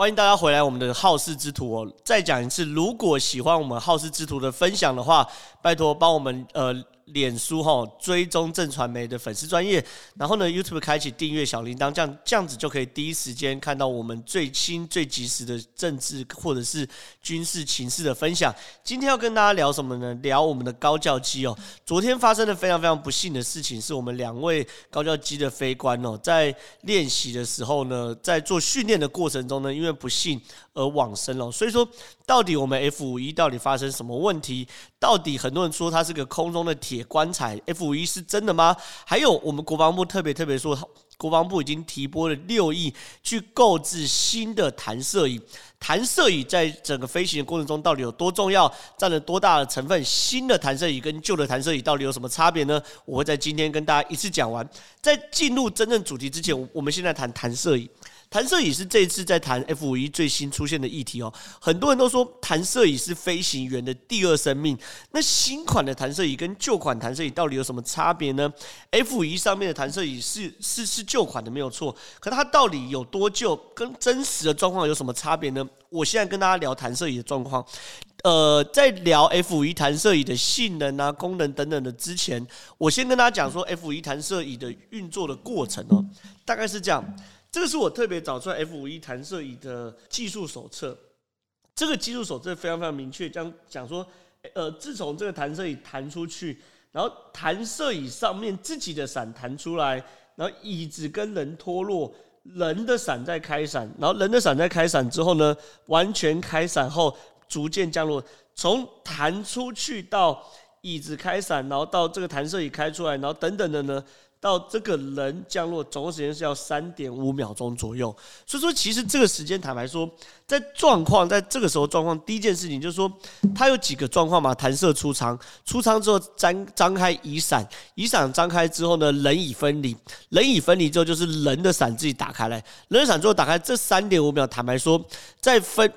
欢迎大家回来，我们的好事之徒哦。再讲一次，如果喜欢我们好事之徒的分享的话，拜托帮我们呃。脸书哈追踪正传媒的粉丝专业，然后呢 YouTube 开启订阅小铃铛，这样这样子就可以第一时间看到我们最新最及时的政治或者是军事情势的分享。今天要跟大家聊什么呢？聊我们的高教机哦。昨天发生了非常非常不幸的事情，是我们两位高教机的飞官哦，在练习的时候呢，在做训练的过程中呢，因为不幸而往生了。所以说，到底我们 F 五一到底发生什么问题？到底很多人说它是个空中的铁棺材，F 五一是真的吗？还有我们国防部特别特别说，国防部已经提拨了六亿去购置新的弹射椅。弹射椅在整个飞行的过程中到底有多重要，占了多大的成分？新的弹射椅跟旧的弹射椅到底有什么差别呢？我会在今天跟大家一次讲完。在进入真正主题之前，我们现在谈弹射椅。弹射椅是这一次在谈 F 五一最新出现的议题哦，很多人都说弹射椅是飞行员的第二生命。那新款的弹射椅跟旧款弹射椅到底有什么差别呢？F 五一上面的弹射椅是是是旧款的没有错，可它到底有多旧，跟真实的状况有什么差别呢？我现在跟大家聊弹射椅的状况。呃，在聊 F 五一弹射椅的性能啊、功能等等的之前，我先跟大家讲说 F 五一弹射椅的运作的过程哦，大概是这样。这个是我特别找出来 F 五一弹射椅的技术手册。这个技术手册非常非常明确，讲讲说，呃，自从这个弹射椅弹出去，然后弹射椅上面自己的伞弹出来，然后椅子跟人脱落，人的伞在开伞，然后人的伞在开伞之后呢，完全开伞后逐渐降落，从弹出去到椅子开伞，然后到这个弹射椅开出来，然后等等的呢。到这个人降落总共时间是要三点五秒钟左右，所以说其实这个时间坦白说，在状况在这个时候状况，第一件事情就是说，它有几个状况嘛，弹射出舱，出舱之后张张开雨伞，雨伞张开之后呢，人已分离，人已分离之后就是人的伞自己打开来，人的伞之后打开，这三点五秒，坦白说，在分。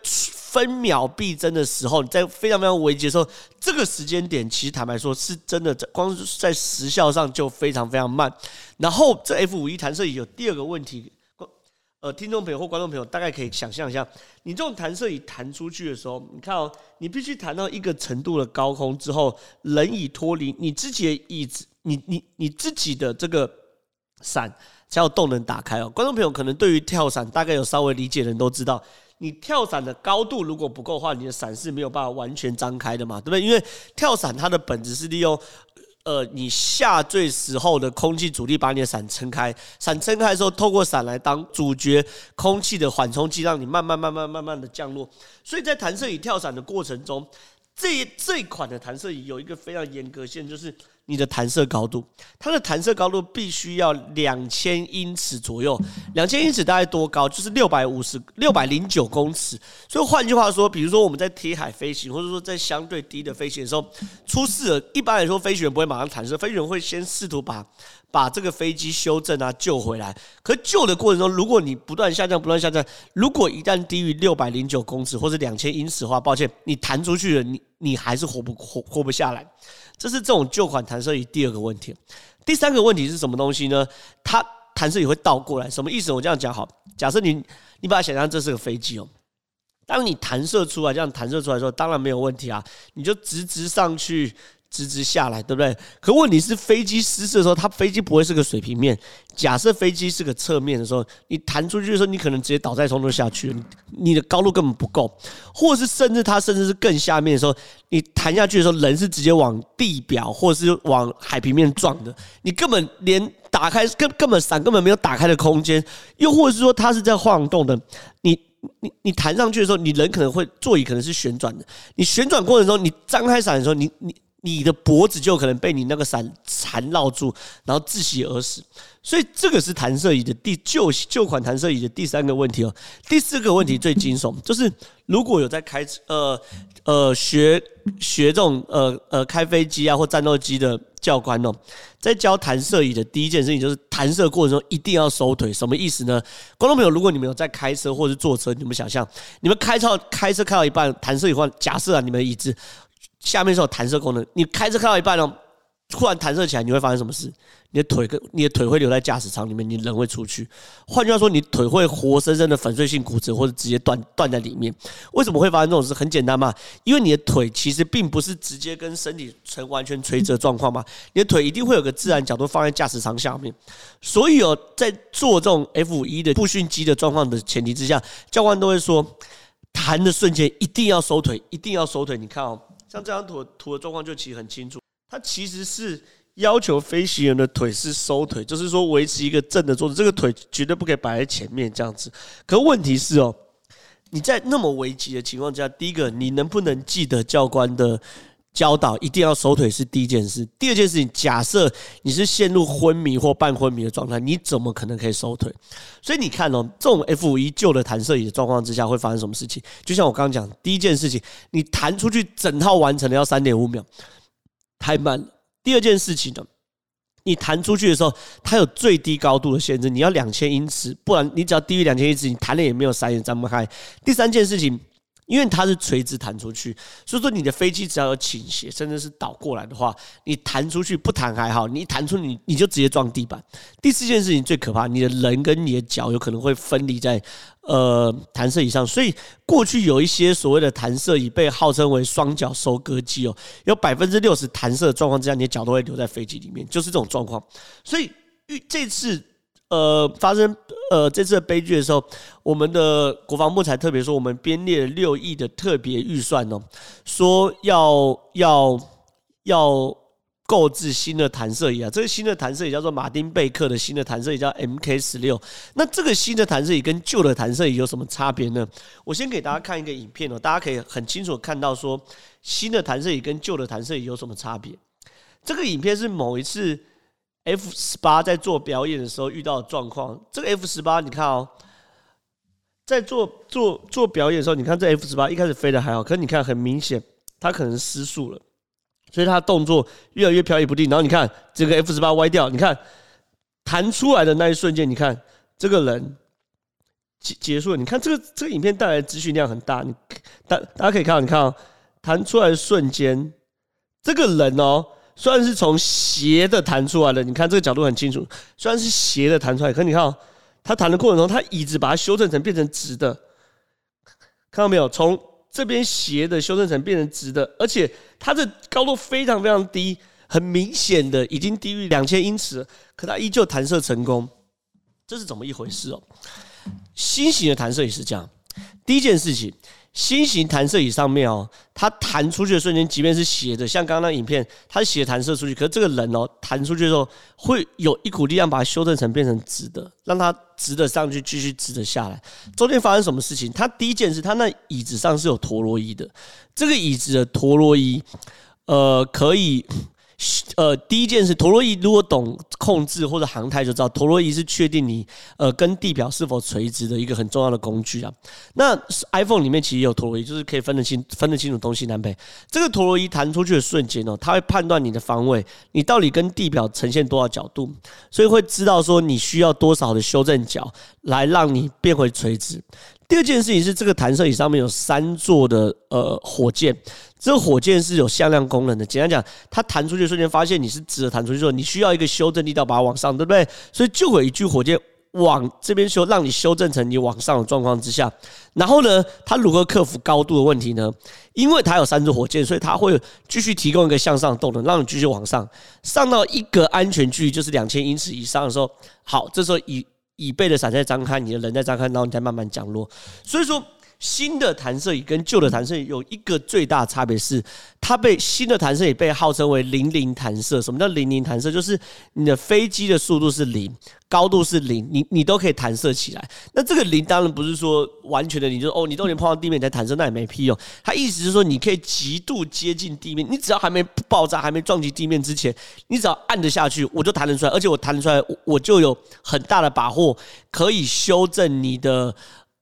分秒必争的时候，你在非常非常危急的时候，这个时间点其实坦白说是真的，光在时效上就非常非常慢。然后这 F 五一弹射椅有第二个问题，呃，听众朋友或观众朋友大概可以想象一下，你这种弹射椅弹出去的时候，你看哦，你必须弹到一个程度的高空之后，人椅脱离你自己的椅子，你你你自己的这个伞才有动能打开哦。观众朋友可能对于跳伞大概有稍微理解的人都知道。你跳伞的高度如果不够的话，你的伞是没有办法完全张开的嘛，对不对？因为跳伞它的本质是利用，呃，你下坠时候的空气阻力把你的伞撑开，伞撑开的时候，透过伞来当主角，空气的缓冲剂，让你慢慢慢慢慢慢的降落。所以在弹射椅跳伞的过程中，这这款的弹射椅有一个非常严格性，就是。你的弹射高度，它的弹射高度必须要两千英尺左右，两千英尺大概多高？就是六百五十六百零九公尺。所以换句话说，比如说我们在铁海飞行，或者说在相对低的飞行的时候，出事了，一般来说飞行员不会马上弹射，飞行员会先试图把把这个飞机修正啊救回来。可救的过程中，如果你不断下降，不断下降，如果一旦低于六百零九公尺或者两千英尺的话，抱歉，你弹出去了，你你还是活不活活不下来。这是这种旧款弹射椅第二个问题，第三个问题是什么东西呢？它弹射椅会倒过来，什么意思？我这样讲好，假设你你把它想象这是个飞机哦，当你弹射出来，这样弹射出来的时候，当然没有问题啊，你就直直上去。直直下来，对不对？可问题是飞机失事的时候，它飞机不会是个水平面。假设飞机是个侧面的时候，你弹出去的时候，你可能直接倒在从头下去，你的高度根本不够。或者是甚至它甚至是更下面的时候，你弹下去的时候，人是直接往地表或者是往海平面撞的，你根本连打开根根本伞根本没有打开的空间。又或者是说它是在晃动的，你你你弹上去的时候，你人可能会座椅可能是旋转的，你旋转过程中，你张开伞的时候，你你。你的脖子就可能被你那个伞缠绕住，然后窒息而死。所以这个是弹射椅的第旧旧款弹射椅的第三个问题哦。第四个问题最惊悚，就是如果有在开呃呃学学这种呃呃开飞机啊或战斗机的教官哦，在教弹射椅的第一件事情就是弹射过程中一定要收腿。什么意思呢？观众朋友，如果你们有在开车或者坐车，你们想象你们开到开车开到一半，弹射椅换，假设啊你们椅子。下面是有弹射功能，你开车开到一半哦，突然弹射起来，你会发生什么事？你的腿跟你的腿会留在驾驶舱里面，你人会出去。换句话说，你腿会活生生的粉碎性骨折，或者直接断断在里面。为什么会发生这种事？很简单嘛，因为你的腿其实并不是直接跟身体成完全垂直状况嘛，你的腿一定会有个自然角度放在驾驶舱下面。所以哦，在做这种 F 一的步训机的状况的前提之下，教官都会说，弹的瞬间一定要收腿，一定要收腿。你看哦，像这张图图的状况就其实很清楚，它其实是。要求飞行员的腿是收腿，就是说维持一个正的坐姿，这个腿绝对不可以摆在前面这样子。可问题是哦，你在那么危急的情况下，第一个你能不能记得教官的教导，一定要收腿是第一件事。第二件事情，假设你是陷入昏迷或半昏迷的状态，你怎么可能可以收腿？所以你看哦，这种 F5 旧的弹射椅的状况之下会发生什么事情？就像我刚刚讲，第一件事情，你弹出去整套完成了要三点五秒，太慢了。第二件事情呢，你弹出去的时候，它有最低高度的限制，你要两千英尺，不然你只要低于两千英尺，你弹了也没有闪也张不开。第三件事情。因为它是垂直弹出去，所以说你的飞机只要有倾斜，甚至是倒过来的话，你弹出去不弹还好，你一弹出你你就直接撞地板。第四件事情最可怕，你的人跟你的脚有可能会分离在呃弹射椅上。所以过去有一些所谓的弹射椅被号称为双脚收割机哦，有百分之六十弹射的状况之下，你的脚都会留在飞机里面，就是这种状况。所以遇这次。呃，发生呃这次的悲剧的时候，我们的国防部才特别说，我们编列了六亿的特别预算哦，说要要要购置新的弹射椅啊。这个新的弹射椅叫做马丁贝克的新的弹射椅，叫 MK 十六。那这个新的弹射椅跟旧的弹射椅有什么差别呢？我先给大家看一个影片哦，大家可以很清楚看到说，新的弹射椅跟旧的弹射椅有什么差别。这个影片是某一次。F 十八在做表演的时候遇到的状况，这个 F 十八你看哦，在做做做表演的时候，你看这 F 十八一开始飞的还好，可是你看很明显，它可能失速了，所以它动作越来越飘逸不定。然后你看这个 F 十八歪掉，你看弹出来的那一瞬间，你看这个人结结束了。你看这个这个影片带来的资讯量很大，你大大家可以看，你看哦，弹出来的瞬间，这个人哦。虽然是从斜的弹出来的，你看这个角度很清楚。虽然是斜的弹出来，可你看哦，它弹的过程中，它椅子把它修正成变成直的，看到没有？从这边斜的修正成变成直的，而且它的高度非常非常低，很明显的已经低于两千英尺，可它依旧弹射成功，这是怎么一回事哦？新型的弹射也是这样，第一件事情。新型弹射椅上面哦，它弹出去的瞬间，即便是斜的，像刚刚那影片，它是斜弹射出去，可是这个人哦，弹出去的时候，会有一股力量把它修正成变成直的，让它直的上去，继续直的下来。中间发生什么事情？它第一件事，它那椅子上是有陀螺仪的，这个椅子的陀螺仪，呃，可以。呃，第一件事，陀螺仪如果懂控制或者航太就知道，陀螺仪是确定你呃跟地表是否垂直的一个很重要的工具啊。那 iPhone 里面其实有陀螺仪，就是可以分得清分得清楚东西南北。这个陀螺仪弹出去的瞬间哦，它会判断你的方位，你到底跟地表呈现多少角度，所以会知道说你需要多少的修正角来让你变回垂直。第二件事情是，这个弹射椅上面有三座的呃火箭。这个火箭是有向量功能的。简单讲，它弹出去的瞬间，发现你是直的弹出去之后，你需要一个修正力道把它往上，对不对？所以就会一具火箭往这边修，让你修正成你往上的状况之下。然后呢，它如何克服高度的问题呢？因为它有三支火箭，所以它会继续提供一个向上动能，让你继续往上，上到一个安全距离，就是两千英尺以上的时候，好，这时候椅椅背的伞在张开，你的人在张开，然后你再慢慢降落。所以说。新的弹射椅跟旧的弹射椅有一个最大差别是，它被新的弹射椅被号称为零零弹射。什么叫零零弹射？就是你的飞机的速度是零，高度是零，你你都可以弹射起来。那这个零当然不是说完全的，你就哦，你都连碰到地面你才弹射，那也没屁用。它意思是说，你可以极度接近地面，你只要还没爆炸、还没撞击地面之前，你只要按得下去，我就弹得出来，而且我弹得出来，我就有很大的把握可以修正你的。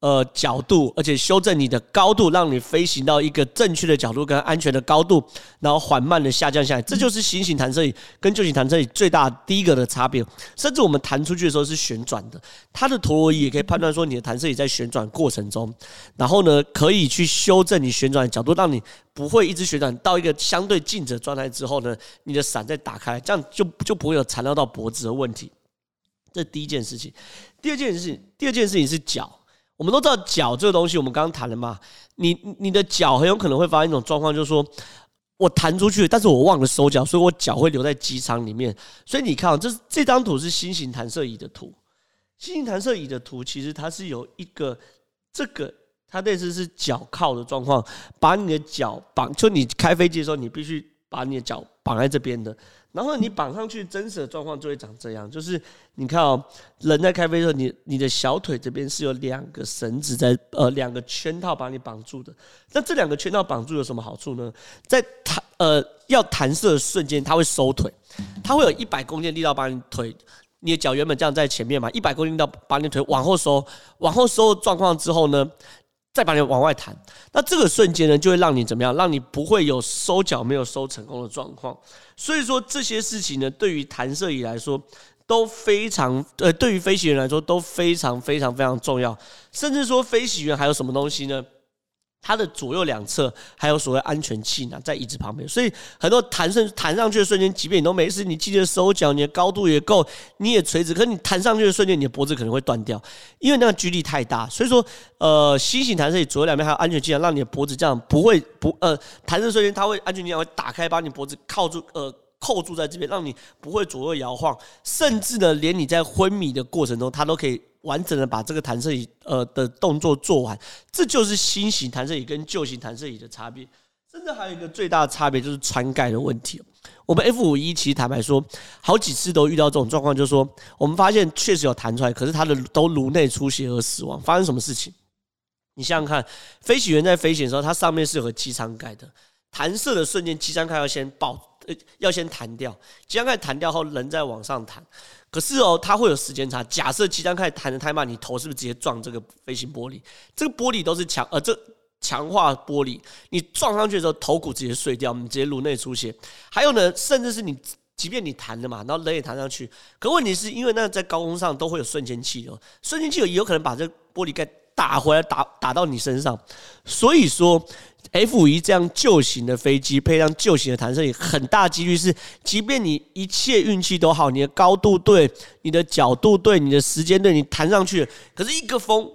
呃，角度，而且修正你的高度，让你飞行到一个正确的角度跟安全的高度，然后缓慢的下降下来，这就是新型弹射椅跟旧型弹射椅最大第一个的差别。甚至我们弹出去的时候是旋转的，它的陀螺仪也可以判断说你的弹射椅在旋转过程中，然后呢，可以去修正你旋转的角度，让你不会一直旋转到一个相对静止的状态之后呢，你的伞再打开，这样就就不会有缠绕到脖子的问题。这第一件事情。第二件事情，第二件事情是脚。我们都知道脚这个东西，我们刚刚谈了嘛。你你的脚很有可能会发生一种状况，就是说我弹出去，但是我忘了收脚，所以我脚会留在机舱里面。所以你看，这这张图是新型弹射椅的图。新型弹射椅的图其实它是有一个这个，它类似是脚铐的状况，把你的脚绑，就你开飞机的时候，你必须把你的脚绑在这边的。然后你绑上去，真实的状况就会长这样，就是你看哦，人在开飞的时候，你你的小腿这边是有两个绳子在，呃，两个圈套把你绑住的。那这两个圈套绑住有什么好处呢？在弹呃要弹射的瞬间，它会收腿，它会有一百公斤力道把你腿，你的脚原本这样在前面嘛，一百公斤力道把你腿往后收，往后收状况之后呢，再把你往外弹，那这个瞬间呢，就会让你怎么样？让你不会有收脚没有收成功的状况。所以说这些事情呢，对于弹射椅来说都非常呃，对于飞行员来说都非常非常非常重要。甚至说飞行员还有什么东西呢？它的左右两侧还有所谓安全气囊在椅子旁边，所以很多弹上弹上去的瞬间，即便你都没事，你记得收脚，你的高度也够，你也垂直，可是你弹上去的瞬间，你的脖子可能会断掉，因为那个距离太大。所以说，呃，新型弹射椅左右两边还有安全气囊，让你的脖子这样不会不呃弹射瞬间，它会安全气囊会打开，把你脖子靠住呃扣住在这边，让你不会左右摇晃，甚至呢，连你在昏迷的过程中，它都可以。完整的把这个弹射椅呃的动作做完，这就是新型弹射椅跟旧型弹射椅的差别。甚至还有一个最大的差别就是穿盖的问题。我们 F 五一其实坦白说，好几次都遇到这种状况，就是说我们发现确实有弹出来，可是他的都颅内出血而死亡。发生什么事情？你想想看，飞行员在飞行的时候，它上面是有个机舱盖的，弹射的瞬间，机舱盖要先爆。呃，要先弹掉，机舱盖弹掉后，人再往上弹。可是哦，它会有时间差。假设机舱盖弹得太慢，你头是不是直接撞这个飞行玻璃？这个玻璃都是强呃，这强化玻璃，你撞上去的时候，头骨直接碎掉，你直接颅内出血。还有呢，甚至是你，即便你弹了嘛，然后人也弹上去，可问题是因为那在高空上都会有瞬间气流，瞬间气流有可能把这玻璃盖打回来，打打到你身上。所以说。F 五一这样旧型的飞机配上旧型的弹射椅，很大几率是，即便你一切运气都好，你的高度对，你的角度对，你的时间对，你弹上去，可是一个风，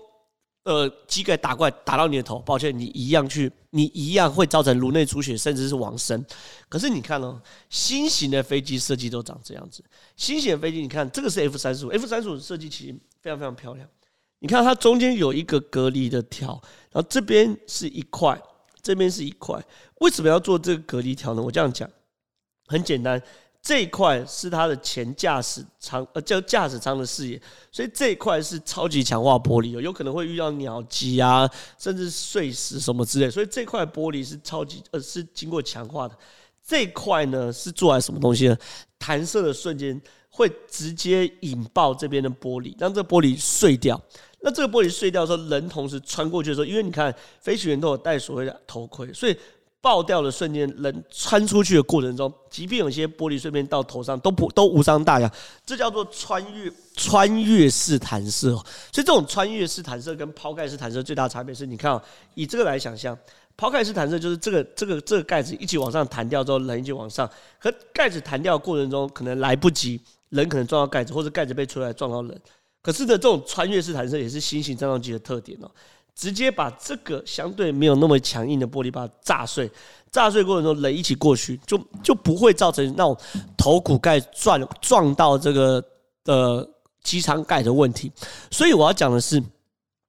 呃，机盖打过来打到你的头，抱歉，你一样去，你一样会造成颅内出血，甚至是往生。可是你看哦，新型的飞机设计都长这样子，新型的飞机，你看这个是 F 三十五，F 三十五设计其实非常非常漂亮，你看它中间有一个隔离的条，然后这边是一块。这边是一块，为什么要做这个隔离条呢？我这样讲，很简单，这一块是它的前驾驶舱，呃，叫驾驶舱的视野，所以这一块是超级强化玻璃，有可能会遇到鸟击啊，甚至碎石什么之类，所以这块玻璃是超级，呃，是经过强化的。这块呢是做来什么东西呢？弹射的瞬间会直接引爆这边的玻璃，让这玻璃碎掉。那这个玻璃碎掉的时候，人同时穿过去的时候，因为你看飞行员都有戴所谓的头盔，所以爆掉的瞬间，人穿出去的过程中，即便有些玻璃碎片到头上，都不都无伤大雅。这叫做穿越穿越式弹射。所以这种穿越式弹射跟抛盖式弹射最大差别是，你看啊，以这个来想象，抛盖式弹射就是这个这个这个盖子一起往上弹掉之后，人一起往上，可盖子弹掉的过程中，可能来不及，人可能撞到盖子，或者盖子被吹来撞到人。可是呢，这种穿越式弹射也是新型战斗机的特点哦，直接把这个相对没有那么强硬的玻璃把它炸碎，炸碎过程中人一起过去，就就不会造成那种头骨盖撞撞到这个呃机舱盖的问题。所以我要讲的是，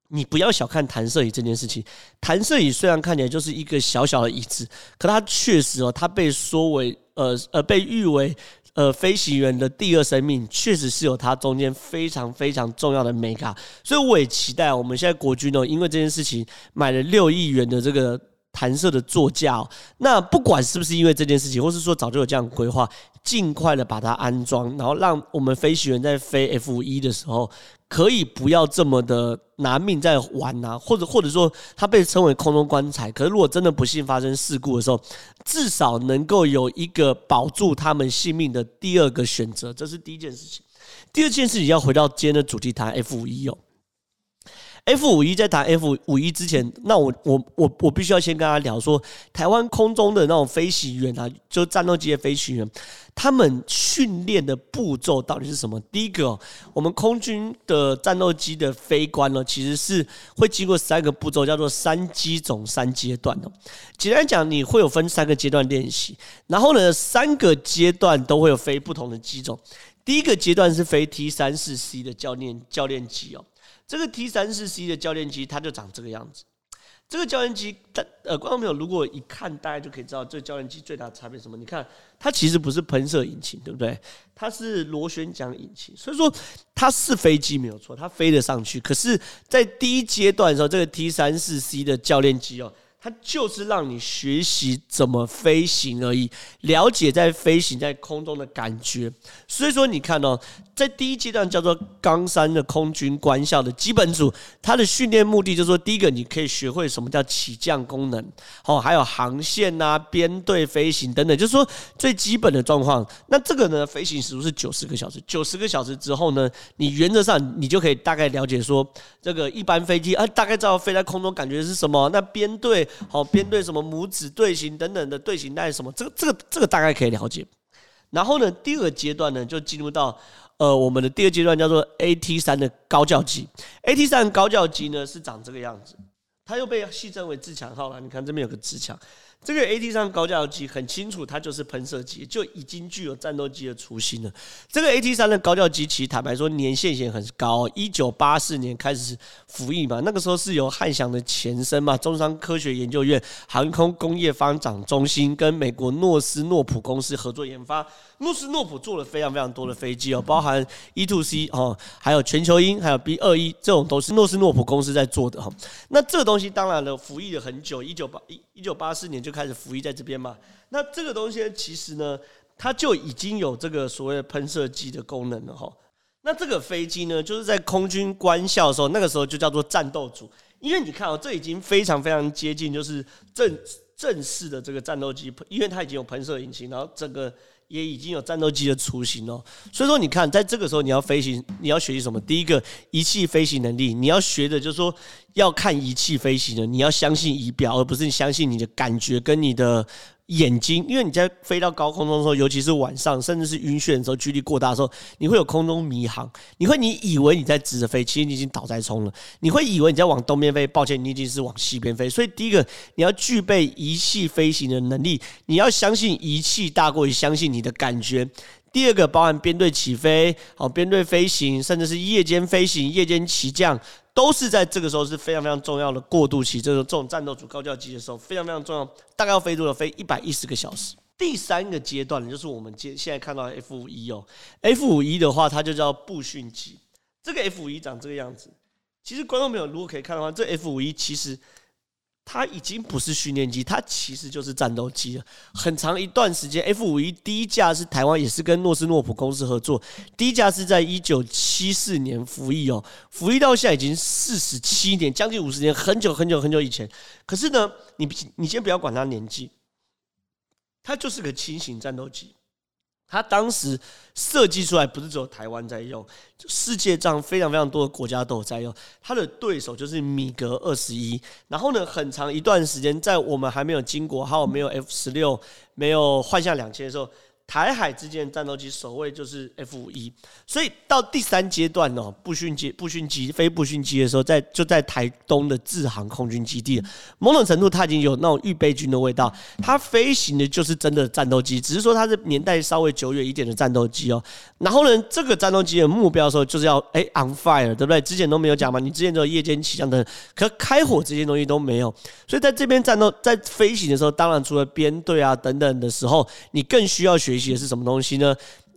你不要小看弹射椅这件事情。弹射椅虽然看起来就是一个小小的椅子，可它确实哦，它被说为呃呃被誉为。呃，飞行员的第二生命确实是有它中间非常非常重要的美卡，所以我也期待我们现在国军呢，因为这件事情买了六亿元的这个弹射的座驾哦。那不管是不是因为这件事情，或是说早就有这样规划，尽快的把它安装，然后让我们飞行员在飞 F 一的时候，可以不要这么的拿命在玩啊，或者或者说它被称为空中棺材。可是如果真的不幸发生事故的时候，至少能够有一个保住他们性命的第二个选择，这是第一件事情。第二件事情要回到今天的主题谈 F 一哦。F 五一在谈 F 五一之前，那我我我我必须要先跟大家聊说，台湾空中的那种飞行员啊，就战斗机的飞行员，他们训练的步骤到底是什么？第一个，我们空军的战斗机的飞官呢，其实是会经过三个步骤，叫做三机种三阶段哦。简单讲，你会有分三个阶段练习，然后呢，三个阶段都会有飞不同的机种。第一个阶段是飞 T 三四 C 的教练教练机哦。这个 T 三四 C 的教练机，它就长这个样子。这个教练机，呃，观众朋友如果一看，大家就可以知道这个教练机最大的差别是什么。你看，它其实不是喷射引擎，对不对？它是螺旋桨引擎，所以说它是飞机没有错，它飞得上去。可是，在第一阶段的时候，这个 T 三四 C 的教练机哦。它就是让你学习怎么飞行而已，了解在飞行在空中的感觉。所以说，你看哦，在第一阶段叫做冈山的空军官校的基本组，它的训练目的就是说，第一个你可以学会什么叫起降功能，哦，还有航线啊、编队飞行等等，就是说最基本的状况。那这个呢，飞行时数是九十个小时，九十个小时之后呢，你原则上你就可以大概了解说，这个一般飞机啊，大概知道飞在空中感觉是什么。那编队。好，编队什么拇指队形等等的队形那什么，这个这个这个大概可以了解。然后呢，第二个阶段呢，就进入到呃我们的第二阶段，叫做 AT 三的高教机。AT 三高教机呢是长这个样子，它又被戏称为自强号了。你看这边有个自强。这个 AT 三高教机很清楚，它就是喷射机，就已经具有战斗机的雏形了。这个 AT 三的高教机，其实坦白说年限也很高，一九八四年开始服役嘛，那个时候是由汉翔的前身嘛，中商科学研究院航空工业发展中心跟美国诺斯诺普公司合作研发。诺斯诺普做了非常非常多的飞机哦，包含 E2C 哦，还有全球鹰，还有 B 二一，这种都是诺斯诺普公司在做的哈。那这个东西当然了，服役了很久，一九八一一九八四年就就开始服役在这边嘛。那这个东西其实呢，它就已经有这个所谓喷射机的功能了哈。那这个飞机呢，就是在空军官校的时候，那个时候就叫做战斗组，因为你看哦，这已经非常非常接近就是正正式的这个战斗机，因为它已经有喷射引擎，然后整个。也已经有战斗机的雏形哦，所以说你看，在这个时候你要飞行，你要学习什么？第一个仪器飞行能力，你要学的就是说要看仪器飞行的，你要相信仪表，而不是你相信你的感觉跟你的。眼睛，因为你在飞到高空中的时候，尤其是晚上，甚至是晕眩的时候，距离过大的时候，你会有空中迷航，你会你以为你在直着飞，其实你已经倒在冲了。你会以为你在往东边飞，抱歉，你已经是往西边飞。所以第一个，你要具备仪器飞行的能力，你要相信仪器大过于相信你的感觉。第二个，包含编队起飞，哦，编队飞行，甚至是夜间飞行、夜间起降。都是在这个时候是非常非常重要的过渡期，这种这种战斗组高教机的时候非常非常重要，大概要飞多少？飞一百一十个小时。第三个阶段就是我们现现在看到的 F 五一哦，F 五一的话，它就叫步训机。这个 F 五一长这个样子。其实观众朋友如果可以看的话，这 F 五一其实。它已经不是训练机，它其实就是战斗机了。很长一段时间，F 五一第一架是台湾也是跟诺斯诺普公司合作，第一架是在一九七四年服役哦，服役到现在已经四十七年，将近五十年，很久很久很久以前。可是呢，你你先不要管它年纪，它就是个轻型战斗机。它当时设计出来不是只有台湾在用，世界上非常非常多的国家都有在用。它的对手就是米格二十一，然后呢，很长一段时间，在我们还没有经过，还有没有 F 十六，没有幻象两千的时候。台海之间的战斗机首位就是 F 五一，所以到第三阶段哦，步训机、步训机、非步训机的时候，在就在台东的志航空军基地，某种程度它已经有那种预备军的味道。它飞行的就是真的战斗机，只是说它是年代稍微久远一点的战斗机哦。然后呢，这个战斗机的目标的时候就是要哎 on fire，对不对？之前都没有讲嘛，你之前只有夜间起降的，可开火这些东西都没有。所以在这边战斗在飞行的时候，当然除了编队啊等等的时候，你更需要学。学的是什么东西呢？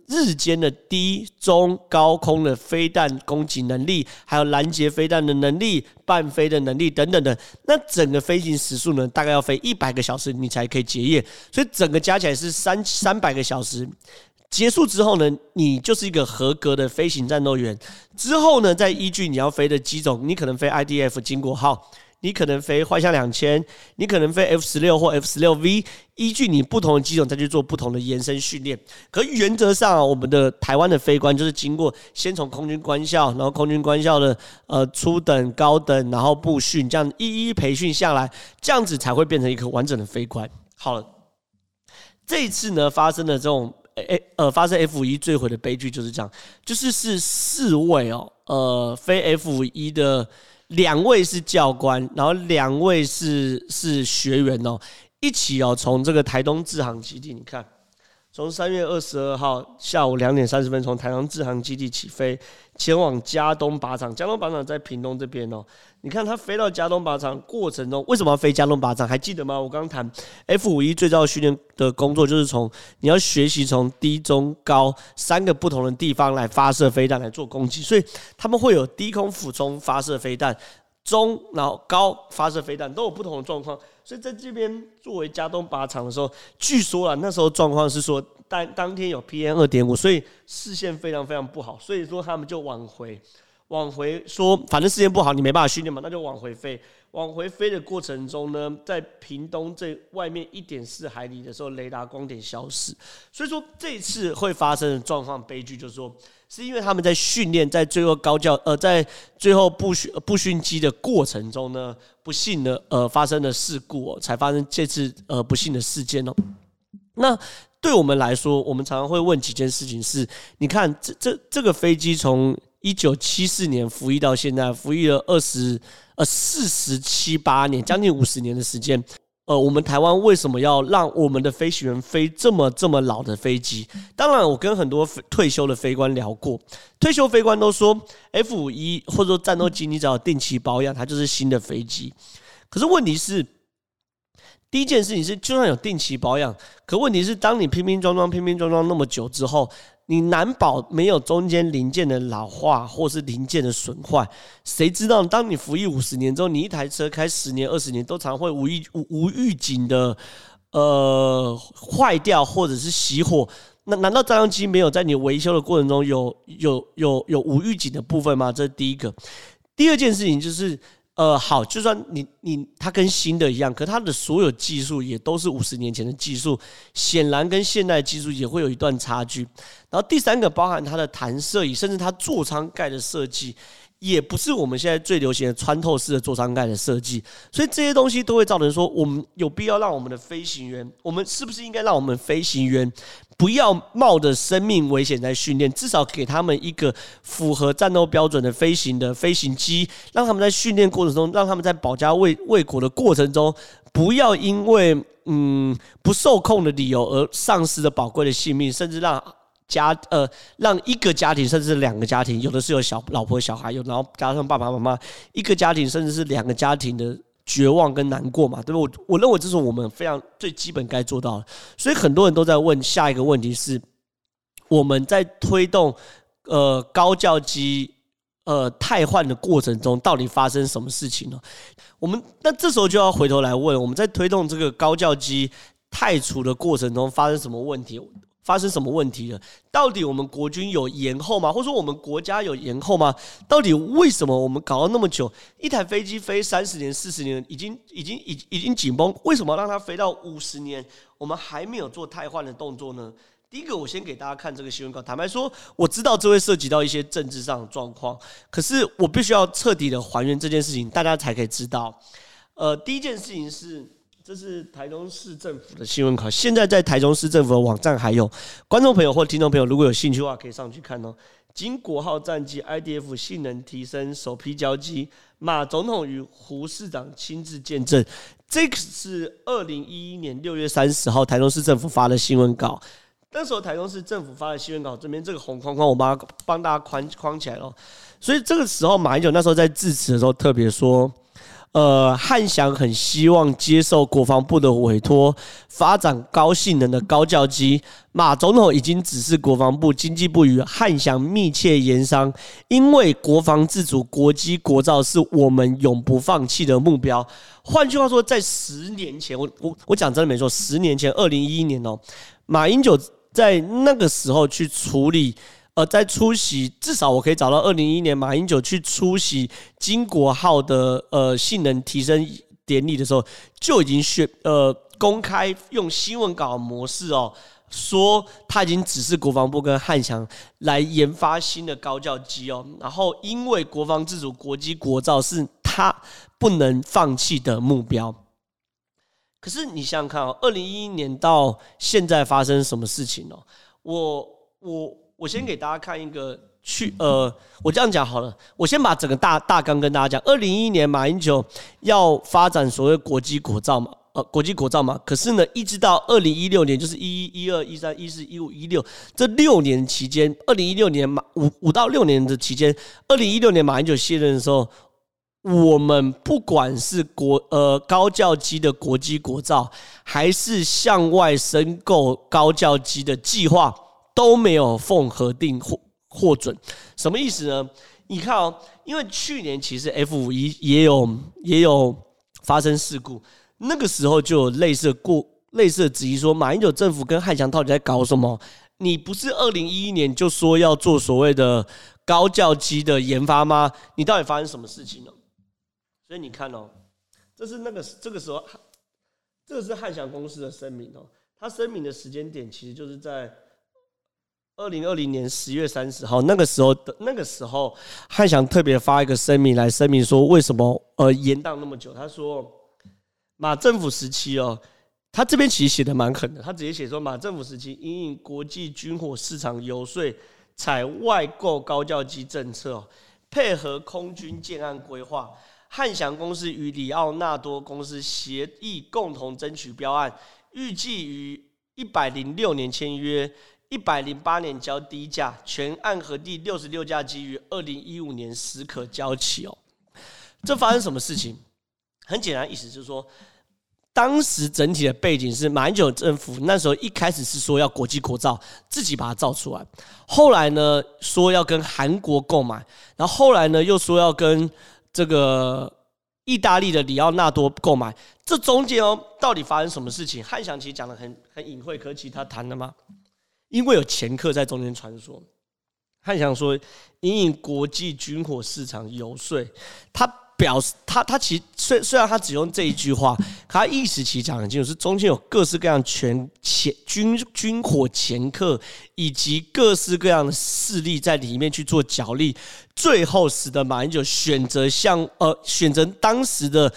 日间的低、中、高空的飞弹攻击能力，还有拦截飞弹的能力、伴飞的能力等等的。那整个飞行时数呢，大概要飞一百个小时，你才可以结业。所以整个加起来是三三百个小时。结束之后呢，你就是一个合格的飞行战斗员。之后呢，再依据你要飞的机种，你可能飞 IDF 经国号。你可能飞幻象两千，你可能飞 F 十六或 F 十六 V，依据你不同的机种再去做不同的延伸训练。可原则上，我们的台湾的飞官就是经过先从空军官校，然后空军官校的呃初等、高等，然后部训，这样一一培训下来，这样子才会变成一个完整的飞官。好了，这一次呢发生的这种诶呃发生 F 一坠毁的悲剧就是这样，就是是四位哦呃飞 F 一的。两位是教官，然后两位是是学员哦，一起哦从这个台东智航基地，你看，从三月二十二号下午两点三十分从台东志航基地起飞，前往加东靶场。加东靶场在屏东这边哦，你看它飞到加东靶场过程中，为什么要飞佳冬靶场？还记得吗？我刚刚谈 F 五一最重要训练的工作就是从你要学习从低、中、高三个不同的地方来发射飞弹来做攻击，所以他们会有低空俯冲发射飞弹。中，然后高发射飞弹都有不同的状况，所以在这边作为加东靶场的时候，据说啊，那时候状况是说当当天有 PM 二点五，所以视线非常非常不好，所以说他们就往回往回说，反正视线不好，你没办法训练嘛，那就往回飞。往回飞的过程中呢，在屏东这外面一点四海里的时候，雷达光点消失，所以说这一次会发生的状况悲剧，就是说。是因为他们在训练，在最后高教呃，在最后步训步训机的过程中呢，不幸的呃发生了事故哦，才发生这次呃不幸的事件哦。那对我们来说，我们常常会问几件事情是：你看这这这个飞机从一九七四年服役到现在，服役了二十呃四十七八年，将近五十年的时间。呃，我们台湾为什么要让我们的飞行员飞这么这么老的飞机？当然，我跟很多退休的飞官聊过，退休飞官都说，F-5 或者说战斗机，你只要定期保养，它就是新的飞机。可是问题是，第一件事情是，就算有定期保养，可问题是，当你拼拼装装、拼拼装装那么久之后。你难保没有中间零件的老化，或是零件的损坏。谁知道，当你服役五十年之后，你一台车开十年、二十年，都常会无预无无预警的呃坏掉，或者是熄火。那难道战斗机没有在你维修的过程中有有有有无预警的部分吗？这是第一个。第二件事情就是。呃，好，就算你你它跟新的一样，可它的所有技术也都是五十年前的技术，显然跟现代技术也会有一段差距。然后第三个包含它的弹射椅，甚至它座舱盖的设计，也不是我们现在最流行的穿透式的座舱盖的设计。所以这些东西都会造成说，我们有必要让我们的飞行员，我们是不是应该让我们飞行员？不要冒着生命危险在训练，至少给他们一个符合战斗标准的飞行的飞行机，让他们在训练过程中，让他们在保家卫卫国的过程中，不要因为嗯不受控的理由而丧失了宝贵的性命，甚至让家呃让一个家庭甚至两个家庭，有的是有小老婆小孩，有然后加上爸爸妈妈，一个家庭甚至是两个家庭的。绝望跟难过嘛，对吧？我我认为这是我们非常最基本该做到的。所以很多人都在问下一个问题是：我们在推动呃高教机呃汰换的过程中，到底发生什么事情呢？我们那这时候就要回头来问：我们在推动这个高教机汰除的过程中，发生什么问题？发生什么问题了？到底我们国军有延后吗？或者说我们国家有延后吗？到底为什么我们搞了那么久，一台飞机飞三十年、四十年，已经、已经、已已经紧绷，为什么让它飞到五十年，我们还没有做汰换的动作呢？第一个，我先给大家看这个新闻稿。坦白说，我知道这会涉及到一些政治上的状况，可是我必须要彻底的还原这件事情，大家才可以知道。呃，第一件事情是。这是台中市政府的新闻稿，现在在台中市政府的网站还有观众朋友或听众朋友，如果有兴趣的话，可以上去看哦。经国号战机 IDF 性能提升首批交机，马总统与胡市长亲自见证。这个是二零一一年六月三十号台中市政府发的新闻稿。那时候台中市政府发的新闻稿，这边这个红框框，我帮帮大家框框起来了。所以这个时候，马英九那时候在致辞的时候特别说。呃，汉翔很希望接受国防部的委托，发展高性能的高教机。马总统已经指示国防部、经济部与汉翔密切研商，因为国防自主、国机国造是我们永不放弃的目标。换句话说，在十年前，我我我讲真的没错，十年前，二零一一年哦，马英九在那个时候去处理。呃，在出席，至少我可以找到二零一一年马英九去出席金国号的呃性能提升典礼的时候，就已经宣呃公开用新闻稿模式哦，说他已经指示国防部跟汉翔来研发新的高教机哦，然后因为国防自主、国机国造是他不能放弃的目标。可是你想想看哦，二零一一年到现在发生什么事情哦？我我。我先给大家看一个去呃，我这样讲好了，我先把整个大大纲跟大家讲。二零一一年马英九要发展所谓国际国造嘛，呃，国际国造嘛。可是呢，一直到二零一六年，就是一一、一二、一三、一四、一五、一六这六年期间，二零一六年马五五到六年的期间，二零一六年马英九卸任的时候，我们不管是国呃高教机的国机国造，还是向外申购高教机的计划。都没有奉核定获获准，什么意思呢？你看哦，因为去年其实 F 五一也有也有发生事故，那个时候就有类似过类似的质疑说，马英九政府跟汉翔到底在搞什么？你不是二零一一年就说要做所谓的高教机的研发吗？你到底发生什么事情了？所以你看哦，这是那个这个时候，这个是汉翔公司的声明哦，他声明的时间点其实就是在。二零二零年十月三十号，那个时候的那个时候，汉翔特别发一个声明来声明说，为什么呃延宕那么久？他说，马政府时期哦，他这边其实写的蛮狠的，他直接写说，马政府时期因应国际军火市场游说，采外购高教机政策，配合空军建案规划，汉翔公司与里奥纳多公司协议共同争取标案，预计于一百零六年签约。一百零八年交第一架，全案核定六十六架机于二零一五年时可交期哦。这发生什么事情？很简单，意思就是说，当时整体的背景是马英九政府那时候一开始是说要国际国造，自己把它造出来。后来呢，说要跟韩国购买，然后后来呢，又说要跟这个意大利的里奥纳多购买。这中间哦，到底发生什么事情？汉翔其实讲的很很隐晦，可其他谈了吗？因为有前客在中间穿梭，汉翔说，因应国际军火市场游说，他表示他他其实虽虽然他只用这一句话，他意思其实讲很清楚，是中间有各式各样权掮军军火前客，以及各式各样的势力在里面去做角力，最后使得马英九选择向呃选择当时的。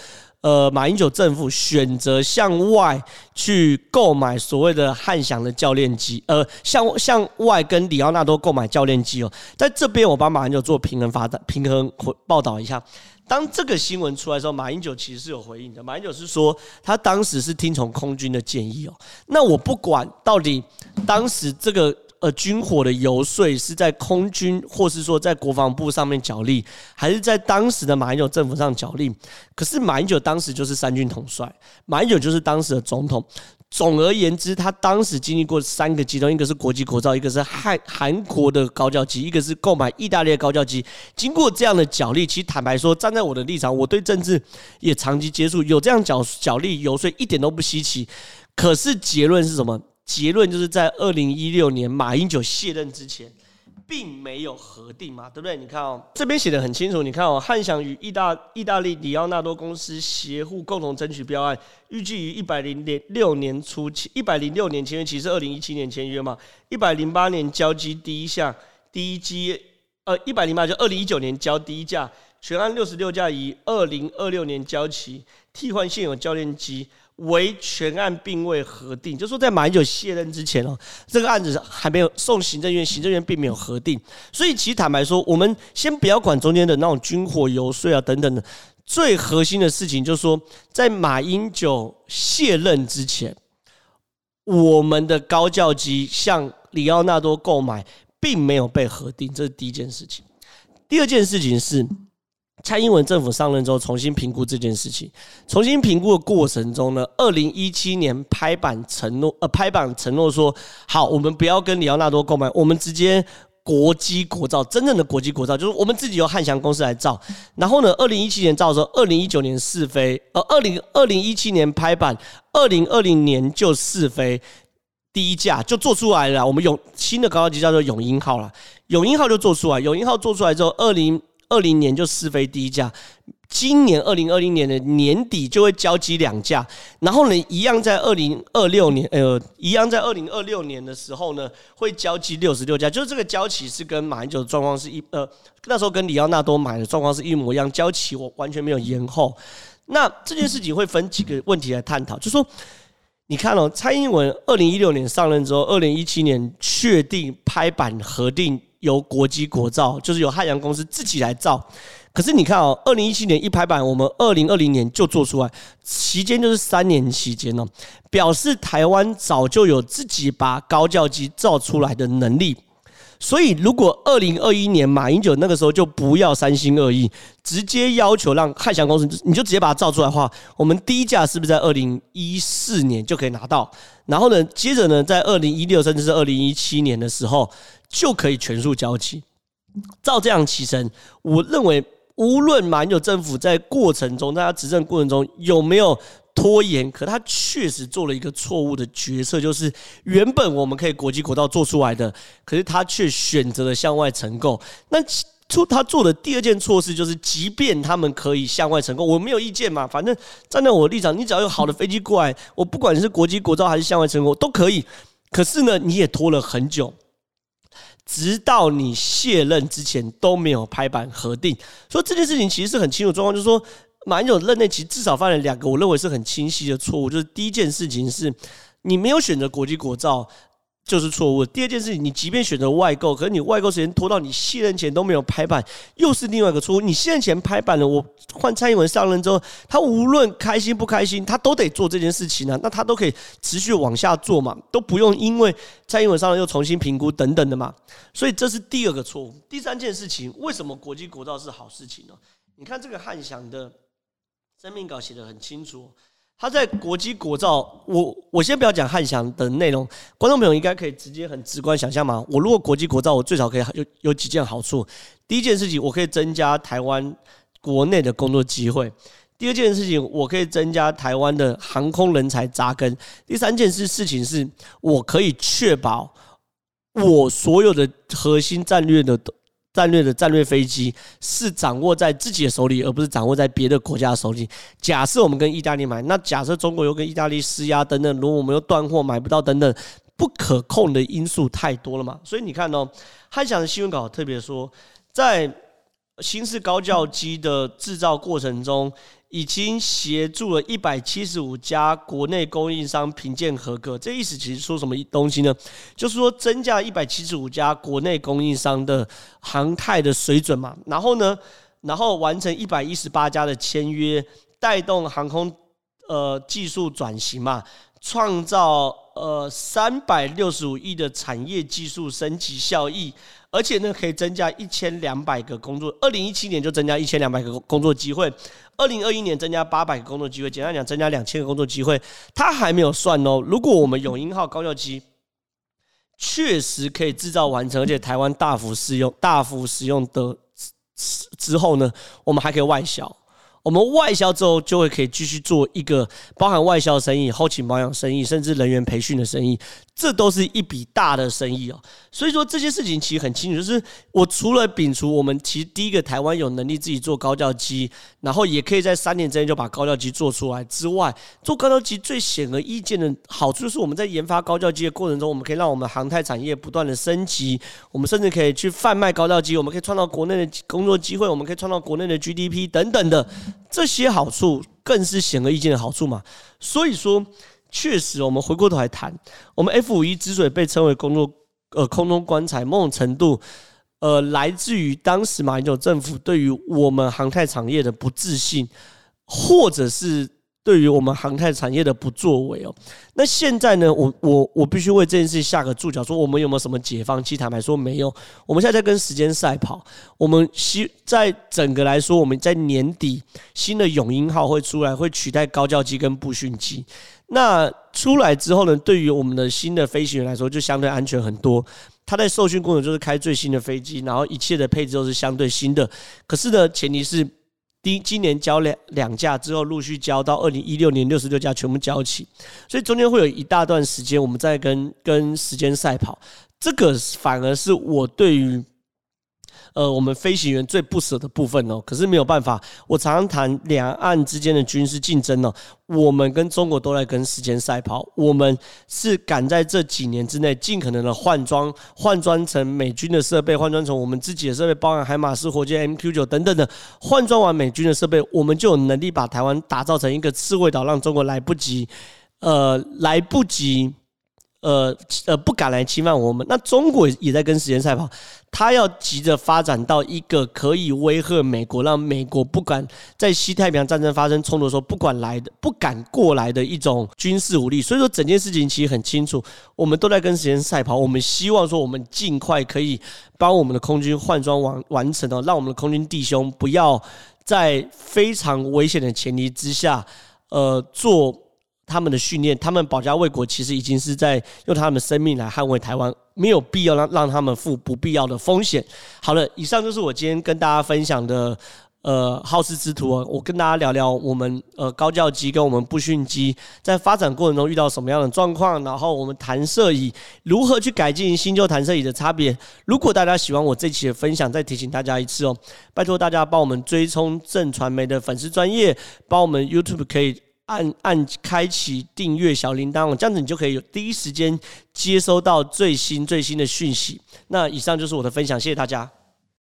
呃，马英九政府选择向外去购买所谓的汉翔的教练机，呃，向向外跟里奥纳多购买教练机哦。在这边，我帮马英九做平衡发展平衡报道一下。当这个新闻出来的时候，马英九其实是有回应的。马英九是说，他当时是听从空军的建议哦。那我不管到底当时这个。呃，军火的游说是在空军，或是说在国防部上面角力，还是在当时的马英九政府上角力？可是马英九当时就是三军统帅，马英九就是当时的总统。总而言之，他当时经历过三个阶段：一个是国际国造，一个是韩韩国的高教机，一个是购买意大利的高教机。经过这样的角力，其实坦白说，站在我的立场，我对政治也长期接触，有这样角角力游说一点都不稀奇。可是结论是什么？结论就是在二零一六年马英九卸任之前，并没有核定嘛，对不对？你看哦，这边写的很清楚。你看哦，汉翔与意大意大利里奥纳多公司协护共同争取标案，预计于一百零六年初期，一百零六年签约，其实二零一七年签约嘛，一百零八年交机第一项第一机，呃，一百零八就二零一九年交第一架，全案六十六架，于二零二六年交期，替换现有教练机。为全案并未核定，就是说在马英九卸任之前哦，这个案子还没有送行政院，行政院并没有核定。所以其实坦白说，我们先不要管中间的那种军火游说啊等等的，最核心的事情就是说，在马英九卸任之前，我们的高教机向里奥纳多购买并没有被核定，这是第一件事情。第二件事情是，蔡英文政府上任之后，重新评估这件事情。重新评估的过程中呢，二零一七年拍板承诺，呃，拍板承诺说，好，我们不要跟里奥纳多购买，我们直接国机国造，真正的国机国造，就是我们自己由汉翔公司来造。然后呢，二零一七年造的时候，二零一九年试飞，呃，二零二零一七年拍板，二零二零年就试飞，第一架就做出来了。我们有新的高教机叫做永鹰号了，永鹰号就做出来，永鹰号做出来之后，二零。二零年就试飞第一架，今年二零二零年的年底就会交机两架，然后呢，一样在二零二六年，呃，一样在二零二六年的时候呢，会交机六十六架，就是这个交期是跟马英九的状况是一，呃，那时候跟里奥纳多买的状况是一模一样，交期我完全没有延后。那这件事情会分几个问题来探讨，就说，你看哦，蔡英文二零一六年上任之后，二零一七年确定拍板核定。由国机国造，就是由汉阳公司自己来造。可是你看哦，二零一七年一拍板，我们二零二零年就做出来，期间就是三年期间哦，表示台湾早就有自己把高教机造出来的能力。所以，如果二零二一年马英九那个时候就不要三心二意，直接要求让汉翔公司，你就直接把它造出来的话，我们低价是不是在二零一四年就可以拿到？然后呢，接着呢，在二零一六甚至是二零一七年的时候就可以全数交期。照这样起程，我认为无论马英九政府在过程中，大家执政过程中有没有。拖延，可他确实做了一个错误的决策，就是原本我们可以国际国道做出来的，可是他却选择了向外承购。那出他做的第二件错事就是，即便他们可以向外承购，我没有意见嘛，反正站在我的立场，你只要有好的飞机过来，我不管是国际国造还是向外承购都可以。可是呢，你也拖了很久，直到你卸任之前都没有拍板核定。所以这件事情其实是很清楚状况，就是说。马英九任内其实至少犯了两个我认为是很清晰的错误，就是第一件事情是，你没有选择国际国造就是错误；第二件事情，你即便选择外购，可是你外购时间拖到你卸任前都没有拍板，又是另外一个错误。你卸任前拍板了，我换蔡英文上任之后，他无论开心不开心，他都得做这件事情啊，那他都可以持续往下做嘛，都不用因为蔡英文上任又重新评估等等的嘛。所以这是第二个错误。第三件事情，为什么国际国造是好事情呢？你看这个汉翔的。生命稿写的很清楚，他在国际国造，我我先不要讲汉翔的内容，观众朋友应该可以直接很直观想象嘛。我如果国际国造，我最少可以有有几件好处。第一件事情，我可以增加台湾国内的工作机会；第二件事情，我可以增加台湾的航空人才扎根；第三件事事情是，我可以确保我所有的核心战略的。战略的战略飞机是掌握在自己的手里，而不是掌握在别的国家手里。假设我们跟意大利买，那假设中国又跟意大利施压等等，如果我们又断货买不到等等，不可控的因素太多了嘛。所以你看哦，汉翔的新闻稿特别说，在新式高教机的制造过程中。已经协助了一百七十五家国内供应商评鉴合格，这意思其实说什么东西呢？就是说增加一百七十五家国内供应商的航太的水准嘛，然后呢，然后完成一百一十八家的签约，带动航空呃技术转型嘛，创造呃三百六十五亿的产业技术升级效益。而且呢，可以增加一千两百个工作。二零一七年就增加一千两百个工作机会，二零二一年增加八百个工作机会。简单讲，增加两千个工作机会。它还没有算哦。如果我们永鹰号高教机确实可以制造完成，而且台湾大幅使用、大幅使用的之后呢，我们还可以外销。我们外销之后，就会可以继续做一个包含外销生意、后勤保养生意，甚至人员培训的生意，这都是一笔大的生意哦。所以说这些事情其实很清楚，就是我除了摒除我们其实第一个台湾有能力自己做高教机，然后也可以在三年之内就把高教机做出来之外，做高教机最显而易见的好处就是我们在研发高教机的过程中，我们可以让我们航太产业不断的升级，我们甚至可以去贩卖高教机，我们可以创造国内的工作机会，我们可以创造国内的 GDP 等等的。这些好处更是显而易见的好处嘛，所以说，确实我们回过头来谈，我们 F 五一之所以被称为工作呃空中棺材，某种程度呃来自于当时马英九政府对于我们航太产业的不自信，或者是对于我们航太产业的不作为哦。那现在呢，我我我必须为这件事下个注脚，说我们有没有什么解放？其实坦白说没有，我们现在在跟时间赛跑。我们希在整个来说，我们在年底新的永鹰号会出来，会取代高教机跟步训机。那出来之后呢，对于我们的新的飞行员来说，就相对安全很多。他在受训过程就是开最新的飞机，然后一切的配置都是相对新的。可是呢，前提是第今年交两两架之后，陆续交到二零一六年六十六架全部交齐，所以中间会有一大段时间我们在跟跟时间赛跑。这个反而是我对于。呃，我们飞行员最不舍的部分哦，可是没有办法。我常常谈两岸之间的军事竞争哦，我们跟中国都在跟时间赛跑。我们是赶在这几年之内，尽可能的换装，换装成美军的设备，换装成我们自己的设备，包含海马斯火箭 MQ 九等等的，换装完美军的设备，我们就有能力把台湾打造成一个刺猬岛，让中国来不及，呃，来不及。呃呃，不敢来侵犯我们。那中国也在跟时间赛跑，他要急着发展到一个可以威吓美国，让美国不敢在西太平洋战争发生冲突的时候，不管来的不敢过来的一种军事武力。所以说，整件事情其实很清楚，我们都在跟时间赛跑。我们希望说，我们尽快可以帮我们的空军换装完完成哦，让我们的空军弟兄不要在非常危险的前提之下，呃，做。他们的训练，他们保家卫国，其实已经是在用他们的生命来捍卫台湾，没有必要让让他们负不必要的风险。好了，以上就是我今天跟大家分享的，呃，好事之徒啊。我跟大家聊聊我们呃高教机跟我们步训机在发展过程中遇到什么样的状况，然后我们弹射椅如何去改进新旧弹射椅的差别。如果大家喜欢我这期的分享，再提醒大家一次哦，拜托大家帮我们追冲正传媒的粉丝专业，帮我们 YouTube 可以。按按开启订阅小铃铛，这样子你就可以有第一时间接收到最新最新的讯息。那以上就是我的分享，谢谢大家。